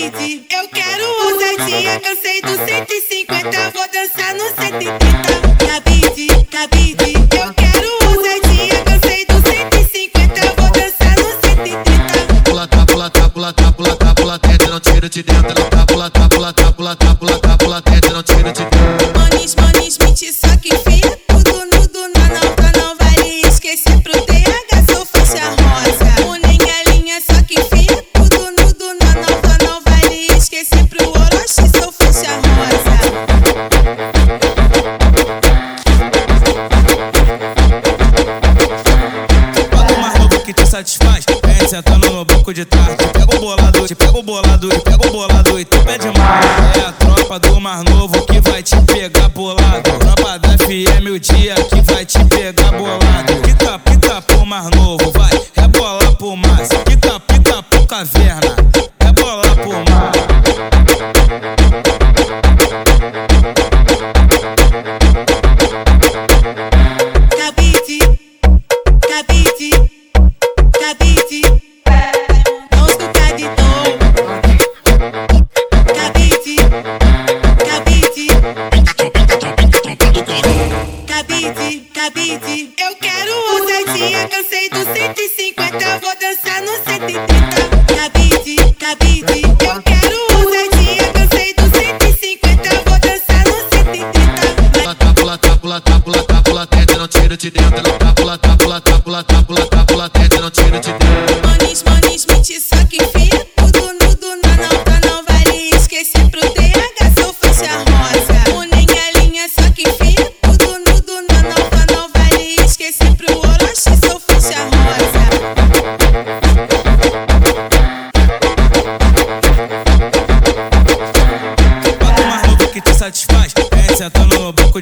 cabide. Eu quero ousadia, cansei do 150, vou dançar no 130. Cabide, cabide. Eu quero ousadia, cansei do 150, vou dançar no 130. Pula, tá, pula, tá, pula, tá, pula, tá, pula, tenta, não tira de dentro. Tá, pula, tá, pula, tá, pula, tá, pula, tá, pula, tenta, não tira de dentro. Manis, manis, mente só que enfia tudo nudo na nota, satisfaz. Vem sentando no banco de trás. Te o bolado, te o bolado, te o bolado e tu pede mais. É a tropa do mais novo que vai te pegar bolado. Tropa da FM o dia que vai te pegar bolado. Pica, pica pro mais novo, vai. Rebola pro mais. Pica, pica pro caverna. Ousadia, cansei do 150, vou dançar no 130. Cabide, cabide. Eu quero ousadia, cansei do 150, vou dançar no 130. Pula, tá, pula, tá, pula, tá, pula, tá, tenta, não tira de dentro. Tá, pula, tá, pula, tá, pula, tá, pula, tá, pula, não tira de dentro.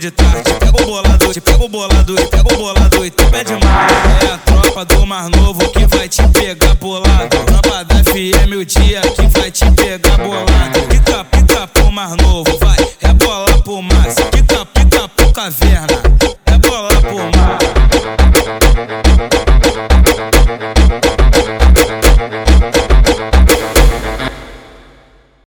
de tarde, bolado, te o bolado, e o bolado, e tu pede mais. É a tropa do Mar Novo que vai te pegar bolado. Tropa da FM, o dia que vai te pegar bolado. Pica, pica pro Mar Novo, vai, é bola pro Max. Pica, pica pro Caverna, é bola pro Max.